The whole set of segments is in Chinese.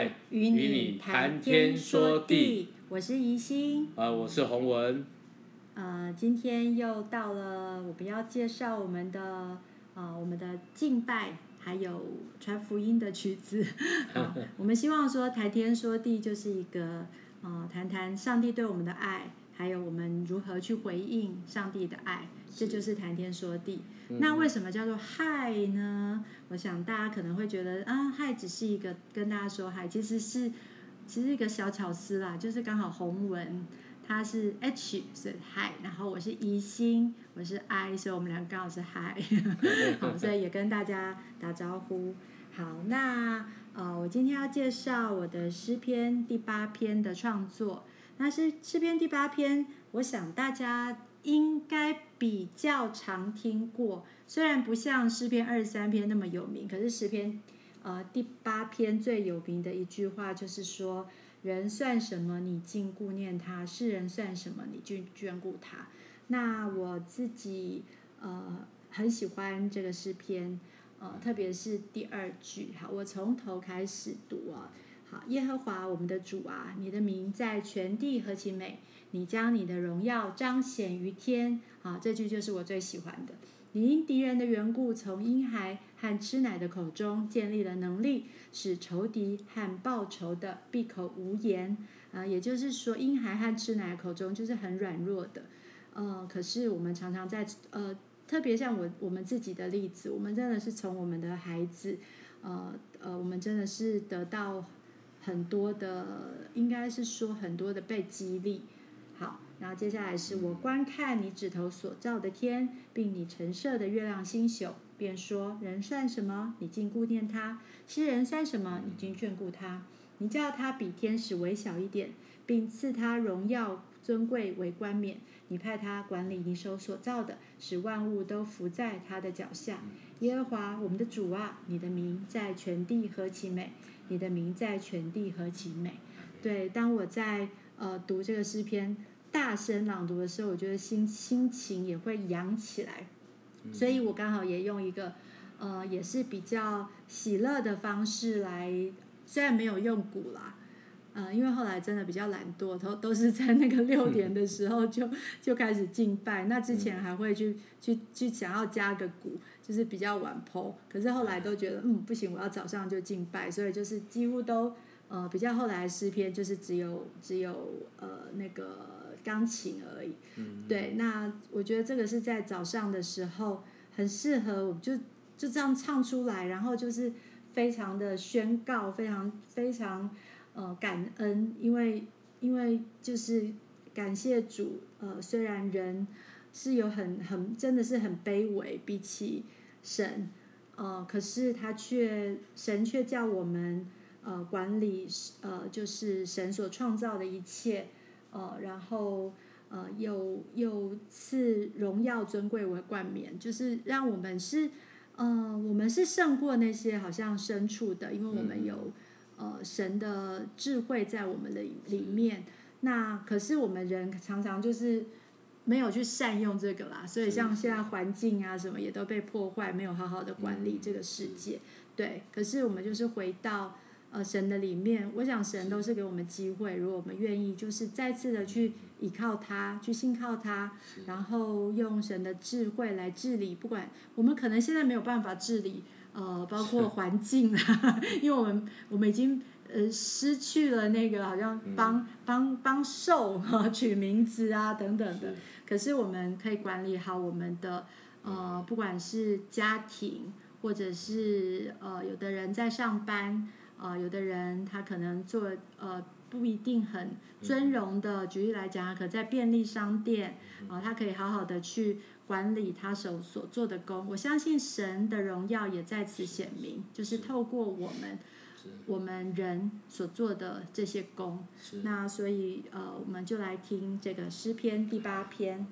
爱与你谈天说地，我是宜心，啊、呃，我是洪文，呃，今天又到了我们要介绍我们的呃我们的敬拜还有传福音的曲子，呃、我们希望说谈天说地就是一个呃谈谈上帝对我们的爱，还有我们如何去回应上帝的爱，这就是谈天说地。那为什么叫做嗨呢？我想大家可能会觉得啊，嗨只是一个跟大家说嗨，其实是其实一个小巧思啦，就是刚好洪文他是 H 是嗨，然后我是怡心，我是 I，所以我们俩刚好是嗨，好，所以也跟大家打招呼。好，那呃，我今天要介绍我的诗篇第八篇的创作。那是诗篇第八篇，我想大家。应该比较常听过，虽然不像诗篇二十三篇那么有名，可是诗篇呃第八篇最有名的一句话就是说：“人算什么，你竟顾念他；世人算什么，你竟眷顾他。”那我自己呃很喜欢这个诗篇，呃特别是第二句。好，我从头开始读啊。好，耶和华我们的主啊，你的名在全地何其美！你将你的荣耀彰显于天，啊，这句就是我最喜欢的。你因敌人的缘故，从婴孩和吃奶的口中建立了能力，使仇敌和报仇的闭口无言。啊，也就是说，婴孩和吃奶口中就是很软弱的。呃，可是我们常常在呃，特别像我我们自己的例子，我们真的是从我们的孩子，呃呃，我们真的是得到很多的，应该是说很多的被激励。好，然后接下来是我观看你指头所造的天，并你陈设的月亮星宿，便说：人算什么？你竟顾念他；世人算什么？你竟眷顾他。你叫他比天使微小一点，并赐他荣耀尊贵为冠冕。你派他管理你手所造的，使万物都伏在他的脚下。耶和华我们的主啊，你的名在全地何其美！你的名在全地何其美！对，当我在呃读这个诗篇。大声朗读的时候，我觉得心心情也会扬起来，所以我刚好也用一个呃，也是比较喜乐的方式来，虽然没有用鼓啦，呃，因为后来真的比较懒惰，都都是在那个六点的时候就就开始敬拜，那之前还会去去去想要加个鼓，就是比较晚 po，可是后来都觉得嗯不行，我要早上就敬拜，所以就是几乎都呃比较后来的诗篇就是只有只有呃那个。钢琴而已，对，那我觉得这个是在早上的时候很适合，我就就这样唱出来，然后就是非常的宣告，非常非常呃感恩，因为因为就是感谢主，呃，虽然人是有很很真的是很卑微，比起神，呃，可是他却神却叫我们呃管理呃就是神所创造的一切。呃，然后呃，又又赐荣耀尊贵为冠冕，就是让我们是，呃，我们是胜过那些好像牲畜的，因为我们有呃神的智慧在我们的里面。那可是我们人常常就是没有去善用这个啦，所以像现在环境啊什么也都被破坏，没有好好的管理这个世界。对，可是我们就是回到。呃，神的里面，我想神都是给我们机会，如果我们愿意，就是再次的去依靠他，去信靠他，然后用神的智慧来治理。不管我们可能现在没有办法治理，呃，包括环境啊，因为我们我们已经呃失去了那个好像帮帮帮兽哈 取名字啊等等的。可是我们可以管理好我们的呃，不管是家庭，或者是呃，有的人在上班。啊、呃，有的人他可能做呃不一定很尊荣的，举例来讲，他可在便利商店啊、呃，他可以好好的去管理他手所做的工。我相信神的荣耀也在此显明，就是透过我们我们人所做的这些功。那所以呃，我们就来听这个诗篇第八篇。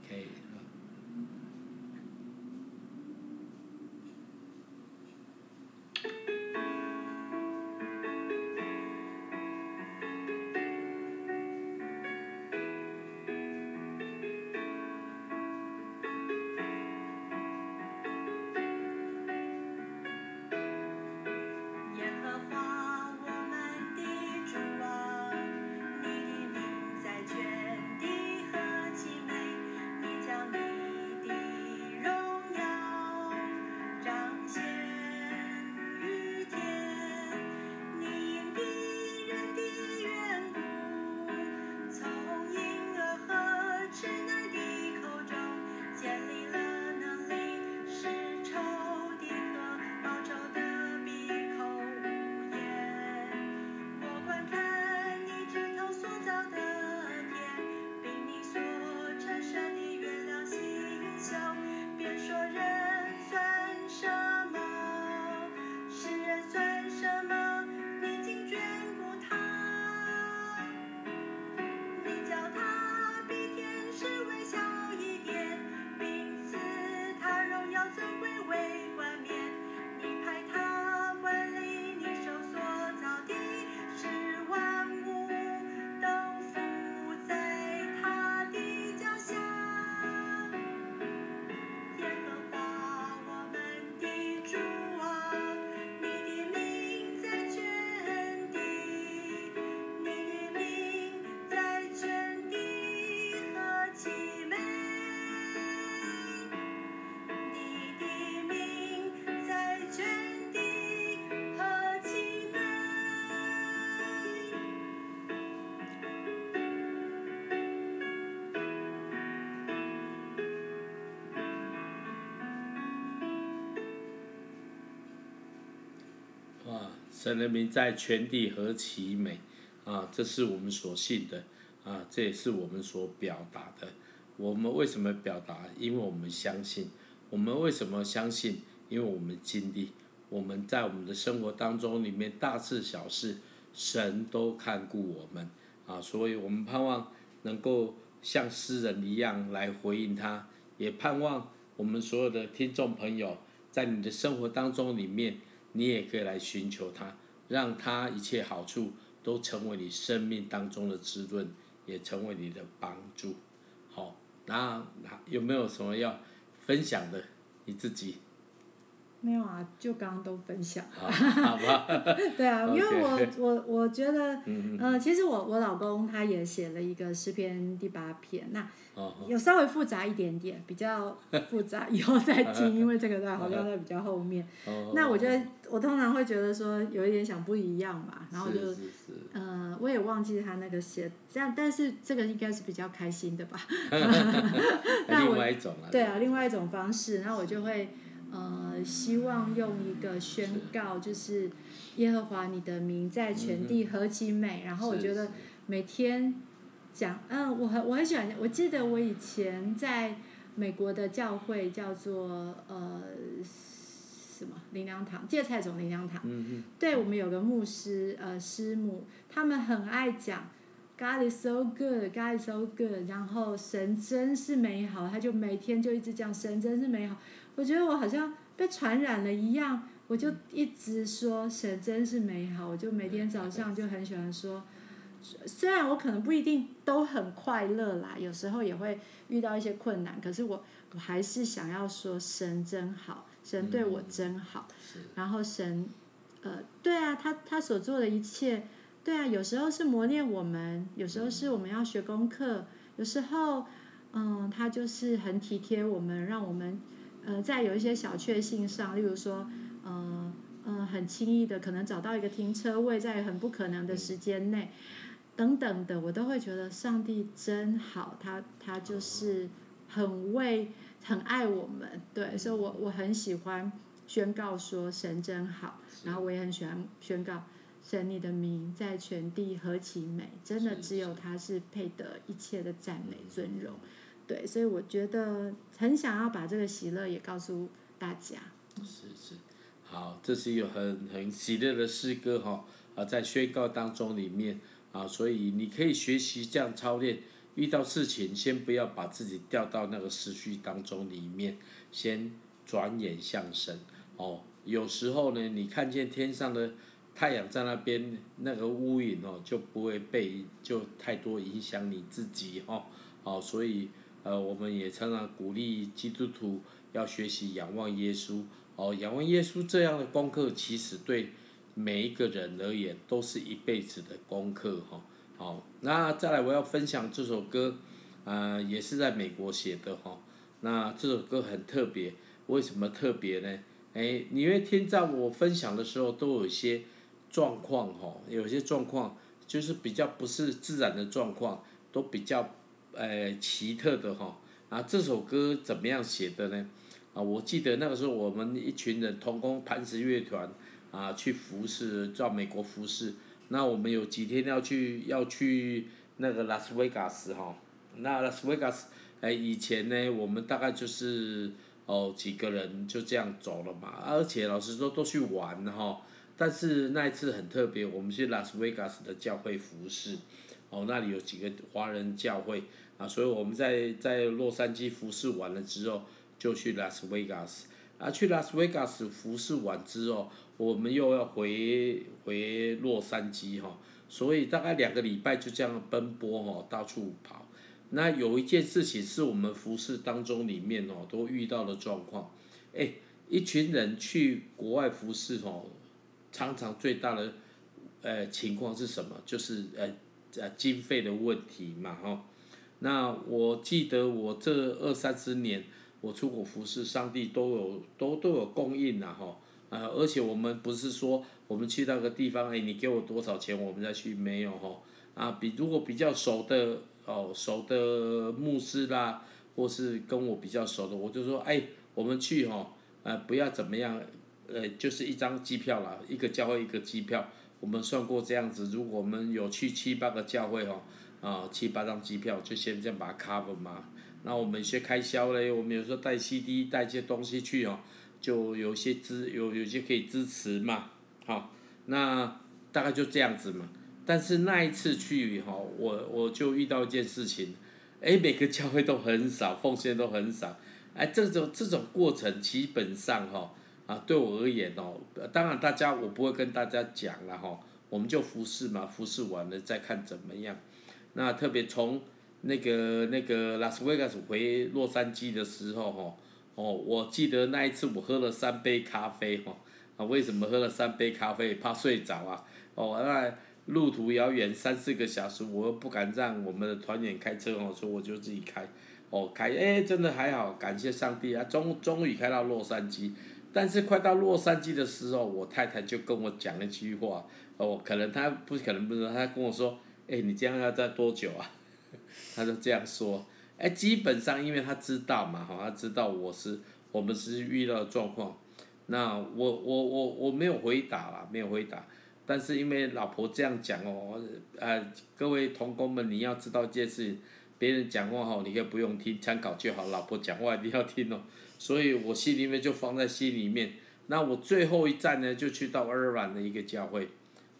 神人民在全地何其美啊！这是我们所信的啊，这也是我们所表达的。我们为什么表达？因为我们相信。我们为什么相信？因为我们经历，我们在我们的生活当中里面大事小事，神都看顾我们啊，所以我们盼望能够像诗人一样来回应他，也盼望我们所有的听众朋友，在你的生活当中里面，你也可以来寻求他，让他一切好处都成为你生命当中的滋润，也成为你的帮助。好，那有没有什么要分享的？你自己？没有啊，就刚刚都分享了。好吧。对啊，因为我我我觉得，呃，其实我我老公他也写了一个诗篇第八篇，那有稍微复杂一点点，比较复杂，以后再听，因为这个在好像在比较后面。那我觉得我通常会觉得说有一点想不一样嘛，然后就，呃，我也忘记他那个写，这样，但是这个应该是比较开心的吧。另外一种啊。对啊，另外一种方式，然后我就会。呃，希望用一个宣告，就是耶和华你的名在全地何其美。然后我觉得每天讲，嗯，我很我很喜欢。我记得我以前在美国的教会叫做呃什么灵粮堂，芥菜种灵粮堂。嗯对，我们有个牧师呃师母，他们很爱讲 God is so good, God is so good。然后神真是美好，他就每天就一直讲神真是美好。我觉得我好像被传染了一样，我就一直说神真是美好，我就每天早上就很喜欢说，虽然我可能不一定都很快乐啦，有时候也会遇到一些困难，可是我我还是想要说神真好，神对我真好，然后神，呃，对啊，他他所做的一切，对啊，有时候是磨练我们，有时候是我们要学功课，有时候，嗯，他就是很体贴我们，让我们。呃，在有一些小确幸上，例如说，嗯、呃、嗯、呃，很轻易的可能找到一个停车位，在很不可能的时间内，等等的，我都会觉得上帝真好，他他就是很为很爱我们，对，所以我我很喜欢宣告说神真好，然后我也很喜欢宣告神你的名在全地何其美，真的只有他是配得一切的赞美尊荣。对，所以我觉得很想要把这个喜乐也告诉大家。是是，好，这是一个很很喜乐的诗歌哈啊，在宣告当中里面啊，所以你可以学习这样操练，遇到事情先不要把自己掉到那个思绪当中里面，先转眼向神哦。有时候呢，你看见天上的太阳在那边，那个乌云哦，就不会被就太多影响你自己哦。好，所以。呃，我们也常常鼓励基督徒要学习仰望耶稣。哦，仰望耶稣这样的功课，其实对每一个人而言都是一辈子的功课哈。好，那再来我要分享这首歌，呃，也是在美国写的哈。那这首歌很特别，为什么特别呢？哎，你会听在我分享的时候，都有一些状况哈，有些状况就是比较不是自然的状况，都比较。呃，奇特的哈啊，这首歌怎么样写的呢？啊，我记得那个时候我们一群人同工磐石乐团啊去服侍，到美国服侍。那我们有几天要去要去那个拉斯维加斯哈，那拉斯维加斯哎以前呢，我们大概就是哦几个人就这样走了嘛，而且老实说都去玩哈，但是那一次很特别，我们去拉斯维加斯的教会服侍，哦那里有几个华人教会。啊，所以我们在在洛杉矶服侍完了之后，就去拉斯维加斯。啊，去拉斯维加斯服侍完之后，我们又要回回洛杉矶哈。所以大概两个礼拜就这样奔波哈，到处跑。那有一件事情是我们服侍当中里面哦都遇到的状况。哎，一群人去国外服侍哦，常常最大的呃情况是什么？就是呃呃经费的问题嘛哈。那我记得我这二三十年，我出国服侍，上帝都有都都有供应呐哈，呃，而且我们不是说我们去那个地方，哎，你给我多少钱，我们再去，没有哈，啊，比如果比较熟的哦，熟的牧师啦，或是跟我比较熟的，我就说，哎，我们去哈，呃，不要怎么样，呃，就是一张机票啦，一个教会一个机票，我们算过这样子，如果我们有去七八个教会哦，啊，七八张机票就先这样把它 cover 嘛。那我们一些开销嘞，我们有时候带 CD 带一些东西去哦，就有些支有有些可以支持嘛，好，那大概就这样子嘛。但是那一次去哈，我我就遇到一件事情，哎，每个教会都很少，奉献都很少，哎，这种这种过程基本上哈，啊，对我而言哦，当然大家我不会跟大家讲了哈，我们就服侍嘛，服侍完了再看怎么样。那特别从那个那个拉斯维加斯回洛杉矶的时候哈，哦，我记得那一次我喝了三杯咖啡哈，啊，为什么喝了三杯咖啡？怕睡着啊，哦，那。路途遥远三四个小时，我又不敢让我们的团员开车哦，所以我就自己开，哦开，哎真的还好，感谢上帝啊，终终于开到洛杉矶，但是快到洛杉矶的时候，我太太就跟我讲了一句话，哦，可能她不可能不知道，她跟我说，哎你这样要在多久啊？他就这样说，哎基本上因为他知道嘛，哈，他知道我是我们是遇到状况，那我我我我没有回答啦，没有回答。但是因为老婆这样讲哦，呃，各位同工们，你要知道一件事，别人讲话吼，你可以不用听，参考就好。老婆讲话一定要听哦，所以我心里面就放在心里面。那我最后一站呢，就去到爱尔兰的一个教会，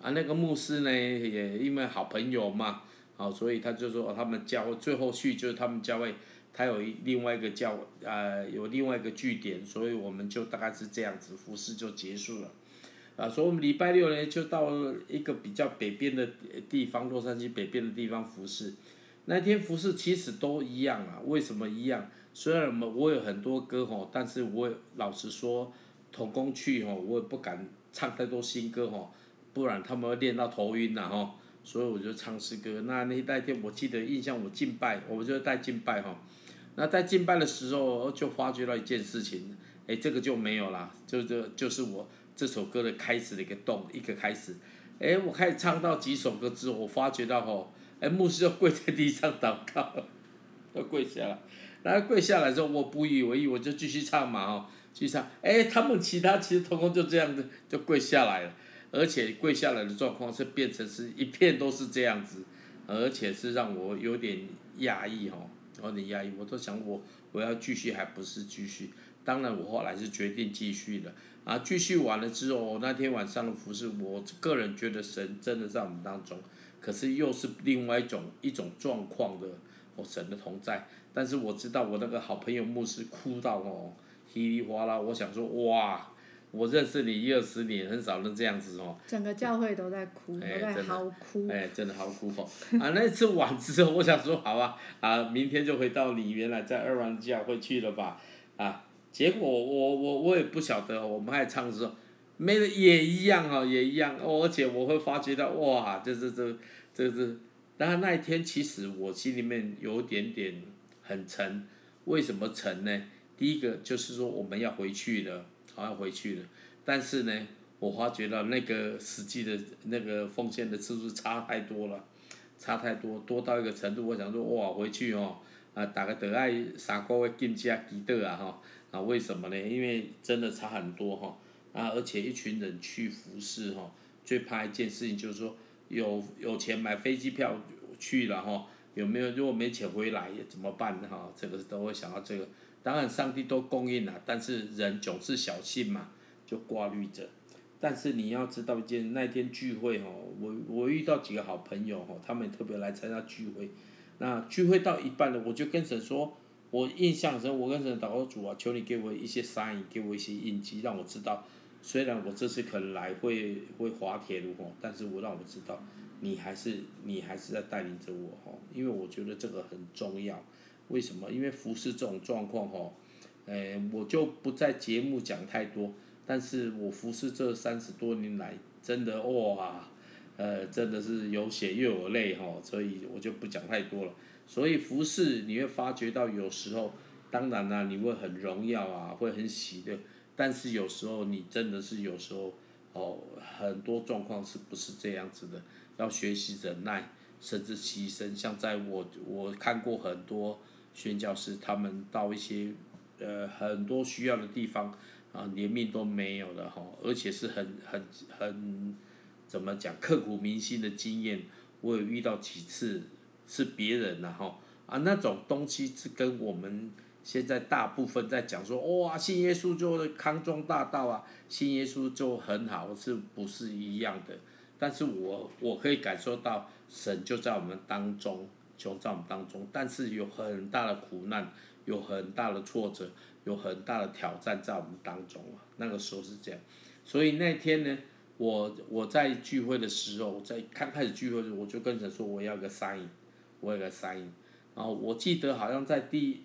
啊，那个牧师呢，也因为好朋友嘛，好，所以他就说他们教最后去就是他们教会，他有另外一个教，呃，有另外一个据点，所以我们就大概是这样子，服侍就结束了。啊，所以我们礼拜六呢，就到一个比较北边的地方，洛杉矶北边的地方服侍。那天服侍其实都一样啊，为什么一样？虽然我们我有很多歌吼，但是我老实说，同工去吼，我也不敢唱太多新歌吼，不然他们会练到头晕了吼。所以我就唱诗歌。那那那天我记得印象，我敬拜，我就带敬拜哈。那在敬拜的时候，就发觉到一件事情，哎，这个就没有啦，就这就是我。这首歌的开始的一个动，一个开始，哎，我开始唱到几首歌之后，我发觉到吼，哎，牧师要跪在地上祷告，要跪下来，然后跪下来之后，我不以为意，我就继续唱嘛，哦，继续唱，哎，他们其他其实同工就这样子就跪下来了，而且跪下来的状况是变成是一片都是这样子，而且是让我有点压抑吼，有点压抑，我都想我我要继续还不是继续，当然我后来是决定继续的。啊，继续完了之后，那天晚上的服事，我个人觉得神真的在我们当中，可是又是另外一种一种状况的，哦，神的同在。但是我知道我那个好朋友牧师哭到哦，稀里哗啦。我想说，哇，我认识你一二十年，很少能这样子哦。整个教会都在哭，欸、都在嚎哭。哎，真的嚎哭哦。啊，那次完之后，我想说，好啊，啊，明天就回到你原来在二湾教会去了吧，啊。结果我我我也不晓得，我们还唱的时候，没的也一样哦，也一样。哦，而且我会发觉到，哇，这是这这是，当然那一天其实我心里面有点点很沉。为什么沉呢？第一个就是说我们要回去了，好要回去了。但是呢，我发觉到那个实际的那个奉献的次数差太多了，差太多，多到一个程度。我想说，哇，回去哦，啊，大概得爱三个月金家记得啊，哈。啊，为什么呢？因为真的差很多哈，啊，而且一群人去服侍哈，最怕一件事情就是说，有有钱买飞机票去了哈，有没有？如果没钱回来怎么办哈？这个都会想到这个。当然上帝都供应了，但是人总是小心嘛，就挂虑着。但是你要知道一件，那天聚会哦，我我遇到几个好朋友哦，他们特别来参加聚会。那聚会到一半了，我就跟神说。我印象中，我跟神祷告主啊，求你给我一些 sign，给我一些印记，让我知道，虽然我这次可能来会会滑铁卢吼，但是我让我知道，你还是你还是在带领着我吼，因为我觉得这个很重要。为什么？因为服侍这种状况吼，诶，我就不在节目讲太多，但是我服侍这三十多年来，真的哇，呃，真的是有血又有泪吼，所以我就不讲太多了。所以服侍你会发觉到有时候，当然啦、你会很荣耀啊，会很喜乐，但是有时候你真的是有时候哦，很多状况是不是这样子的？要学习忍耐，甚至牺牲。像在我我看过很多宣教士，他们到一些呃很多需要的地方，啊，连命都没有的哈，而且是很很很怎么讲刻骨铭心的经验。我有遇到几次是别人然后啊，那种东西是跟我们现在大部分在讲说哇，信耶稣就康庄大道啊，信耶稣就很好，是不是一样的？但是我我可以感受到神就在我们当中，就在我们当中，但是有很大的苦难，有很大的挫折，有很大的挑战在我们当中啊。那个时候是这样，所以那天呢。我我在聚会的时候，在刚开始聚会的时候，我就跟神说我要个 sign，我要个 sign。然后我记得好像在第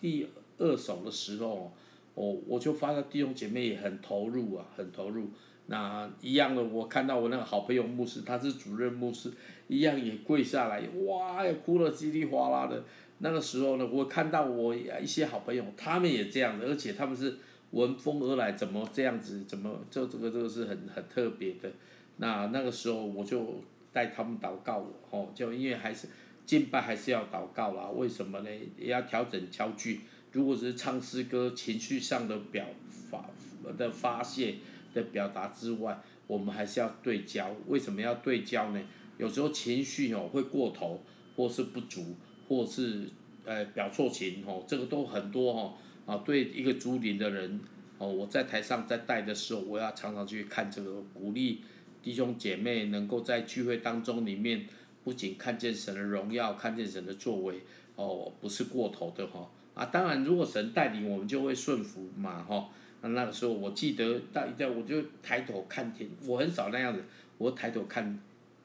第二首的时候，我我就发现弟兄姐妹也很投入啊，很投入。那一样的，我看到我那个好朋友牧师，他是主任牧师，一样也跪下来，哇，也哭了稀里哗啦的。那个时候呢，我看到我一些好朋友，他们也这样的，而且他们是。闻风而来，怎么这样子？怎么这这个这个是很很特别的。那那个时候我就带他们祷告，哦，就因为还是敬拜还是要祷告啦。为什么呢？也要调整焦距。如果是唱诗歌，情绪上的表发的发泄的表达之外，我们还是要对焦。为什么要对焦呢？有时候情绪哦会过头，或是不足，或是呃表错情哦，这个都很多哦。啊，对一个属灵的人，哦，我在台上在带的时候，我要常常去看这个，鼓励弟兄姐妹能够在聚会当中里面，不仅看见神的荣耀，看见神的作为，哦，不是过头的哈。啊，当然，如果神带领，我们就会顺服嘛，哈。那那个时候，我记得到一在我就抬头看天，我很少那样子，我抬头看，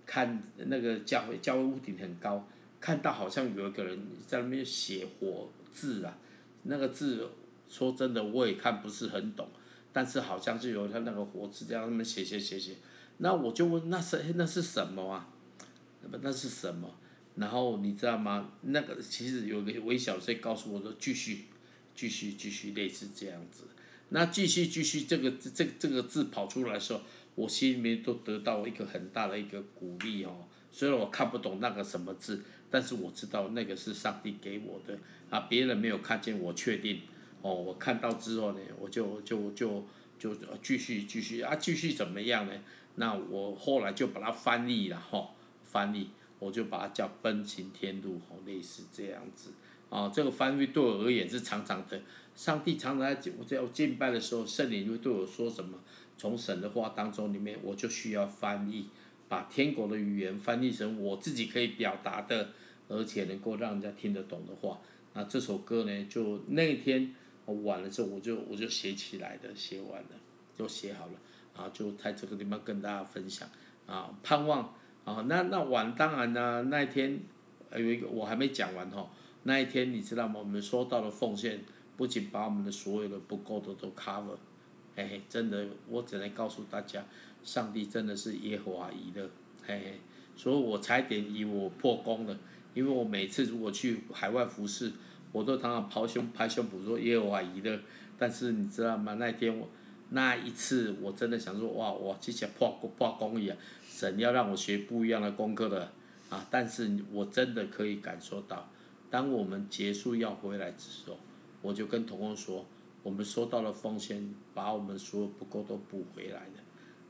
看那个教会，教会屋顶很高，看到好像有一个人在那边写火字啊。那个字，说真的，我也看不是很懂，但是好像是有他那个活字在那边写写写写，那我就问，那是那是什么啊？那是什么？然后你知道吗？那个其实有个微小声告诉我说，继续，继续，继续，类似这样子。那继续，继续，这个这这个字跑出来的时候，我心里面都得到一个很大的一个鼓励哦。虽然我看不懂那个什么字，但是我知道那个是上帝给我的。啊，别人没有看见，我确定，哦，我看到之后呢，我就就就就继续继续啊，继续怎么样呢？那我后来就把它翻译了哈，翻译，我就把它叫奔行天路，哦，类似这样子，啊，这个翻译对我而言是常常的。上帝常常在我在我敬拜的时候，圣灵会对我说什么？从神的话当中里面，我就需要翻译，把天国的语言翻译成我自己可以表达的，而且能够让人家听得懂的话。那这首歌呢，就那一天我完了之后，我就我就写起来的，写完了就写好了，然后就在这个地方跟大家分享啊，盼望啊，那那晚当然呢，那一天有一个我还没讲完哈，那一天你知道吗？我们收到的奉献不仅把我们的所有的不够的都 cover，嘿嘿，真的，我只能告诉大家，上帝真的是耶和华以勒，嘿嘿，所以我差点以我破功了。因为我每次如果去海外服侍，我都常常抛胸拍胸脯说耶和华以勒，但是你知道吗？那天我那一次我真的想说哇，我之前破功破功一样，神要让我学不一样的功课的啊！但是我真的可以感受到，当我们结束要回来的时候，我就跟同工说，我们收到了奉献，把我们所有不够都补回来的，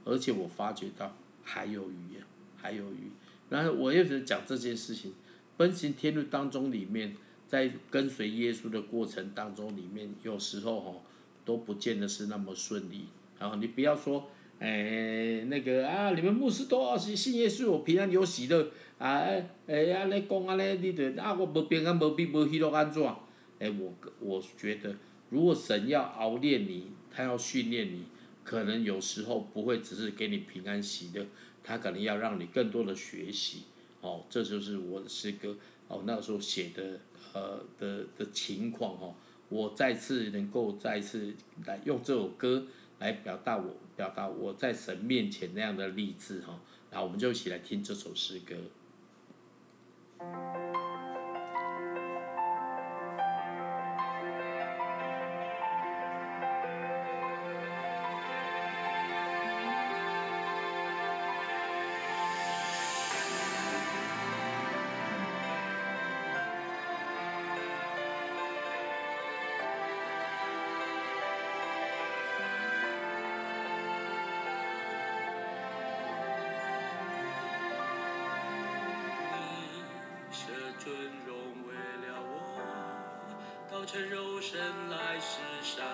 而且我发觉到还有余，还有余。然后我一直讲这件事情。奔行天路当中，里面在跟随耶稣的过程当中，里面有时候吼都不见得是那么顺利。然后你不要说，诶那个啊，你们牧师都要信信耶稣，我平安有喜乐啊，诶安尼讲安尼，你得啊我无平安无比无喜乐安怎？诶我我觉得，如果神要熬炼你，他要训练你，可能有时候不会只是给你平安喜乐，他可能要让你更多的学习。哦，这就是我的诗歌哦，那时候写的呃的的情况哦，我再次能够再次来用这首歌来表达我表达我在神面前那样的励志哈，然后我们就一起来听这首诗歌。成肉身来世上，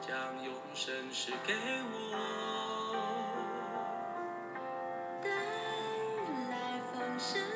将永生赐给我。等来丰盛。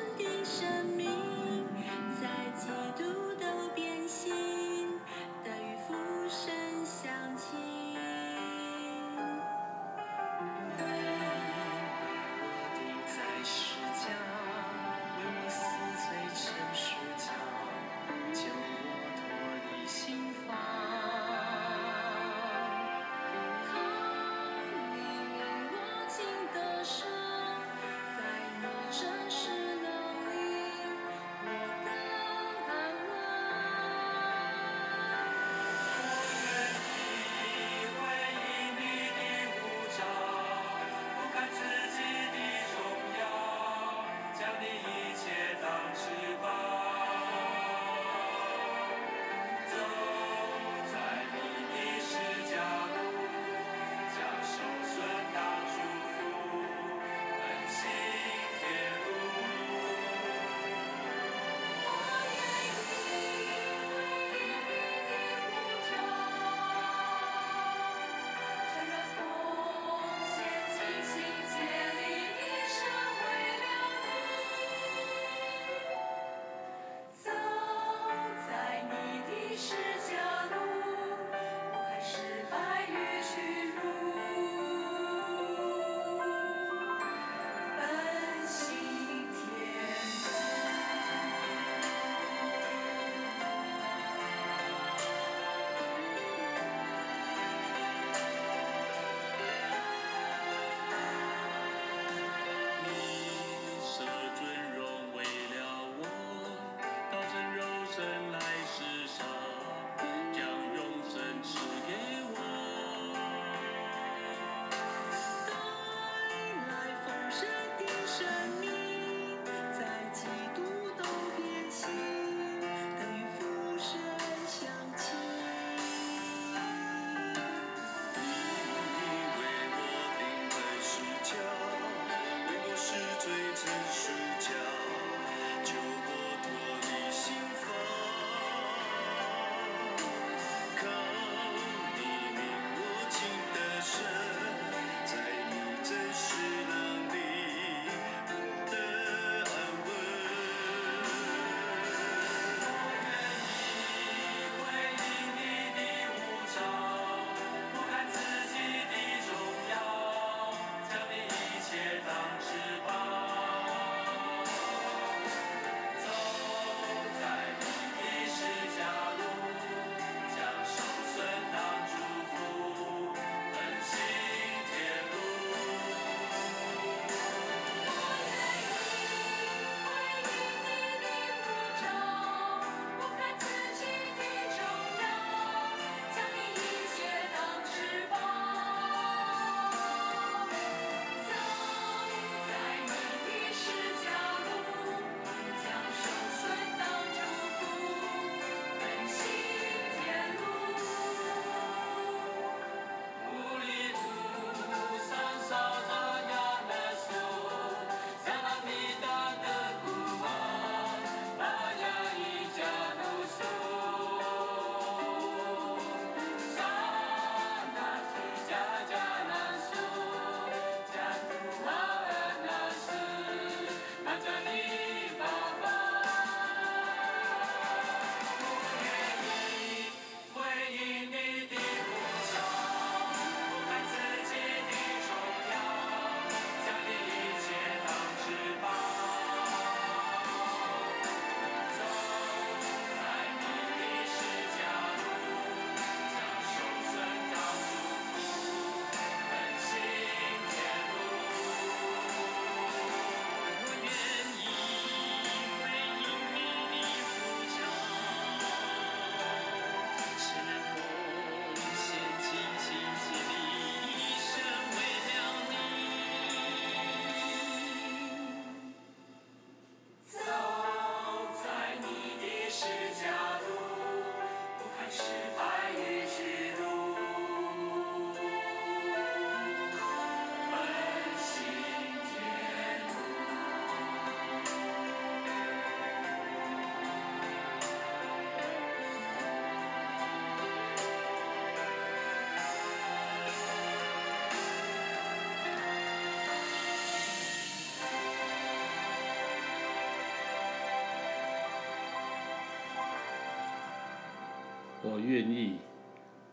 愿意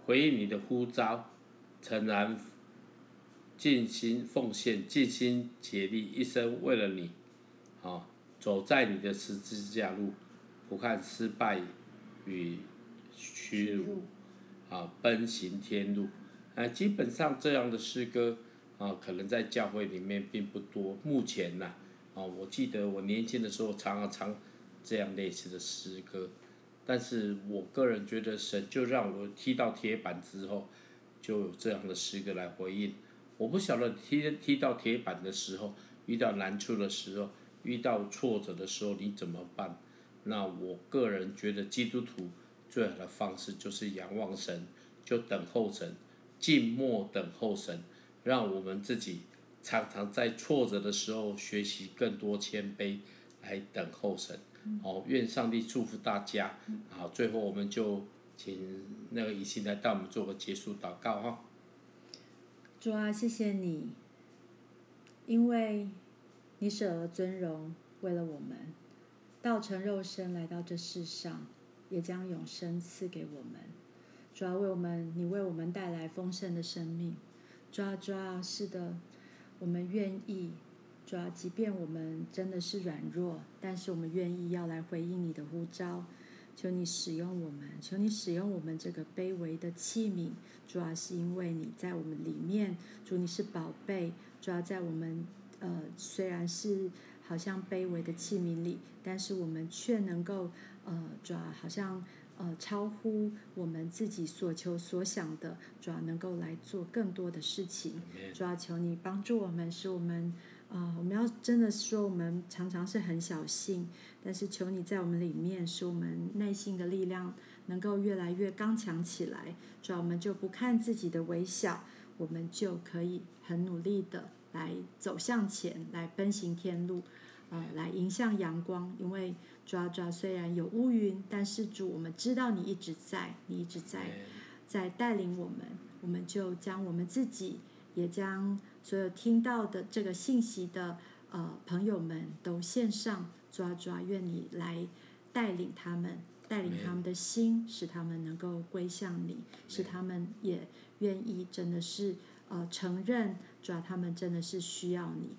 回应你的呼召，诚然尽心奉献，尽心竭力，一生为了你，啊，走在你的十字架路，不看失败与屈辱，啊，奔行天路，啊，基本上这样的诗歌，啊，可能在教会里面并不多。目前呢，啊，我记得我年轻的时候常常唱这样类似的诗歌。但是我个人觉得，神就让我踢到铁板之后，就有这样的诗歌来回应。我不晓得踢踢到铁板的时候，遇到难处的时候，遇到挫折的时候，你怎么办？那我个人觉得，基督徒最好的方式就是仰望神，就等候神，静默等候神，让我们自己常常在挫折的时候学习更多谦卑，来等候神。好，愿上帝祝福大家。好，最后我们就请那个以心来带我们做个结束祷告哈。主啊，谢谢你，因为你舍了尊荣，为了我们，道成肉身来到这世上，也将永生赐给我们。主啊，为我们，你为我们带来丰盛的生命。主啊，主啊，是的，我们愿意。主要，即便我们真的是软弱，但是我们愿意要来回应你的呼召。求你使用我们，求你使用我们这个卑微的器皿。主要，是因为你在我们里面，主你是宝贝。主要，在我们呃虽然是好像卑微的器皿里，但是我们却能够呃主要，好像呃超乎我们自己所求所想的。主要，能够来做更多的事情。主要，求你帮助我们，使我们。啊、呃，我们要真的说，我们常常是很小心，但是求你在我们里面，使我们内心的力量能够越来越刚强起来。主要我们就不看自己的微小，我们就可以很努力的来走向前，来奔行天路，呃，来迎向阳光。因为主要主要虽然有乌云，但是主，我们知道你一直在，你一直在在带领我们，我们就将我们自己。也将所有听到的这个信息的呃朋友们都献上，主啊主啊，愿你来带领他们，带领他们的心，使他们能够归向你，使他们也愿意真的是呃承认，主啊他们真的是需要你，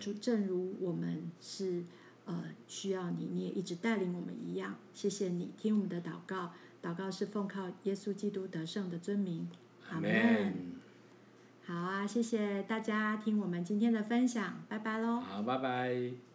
就正如我们是呃需要你，你也一直带领我们一样。谢谢你听我们的祷告，祷告是奉靠耶稣基督得胜的尊名，阿门。好啊，谢谢大家听我们今天的分享，拜拜喽。好，拜拜。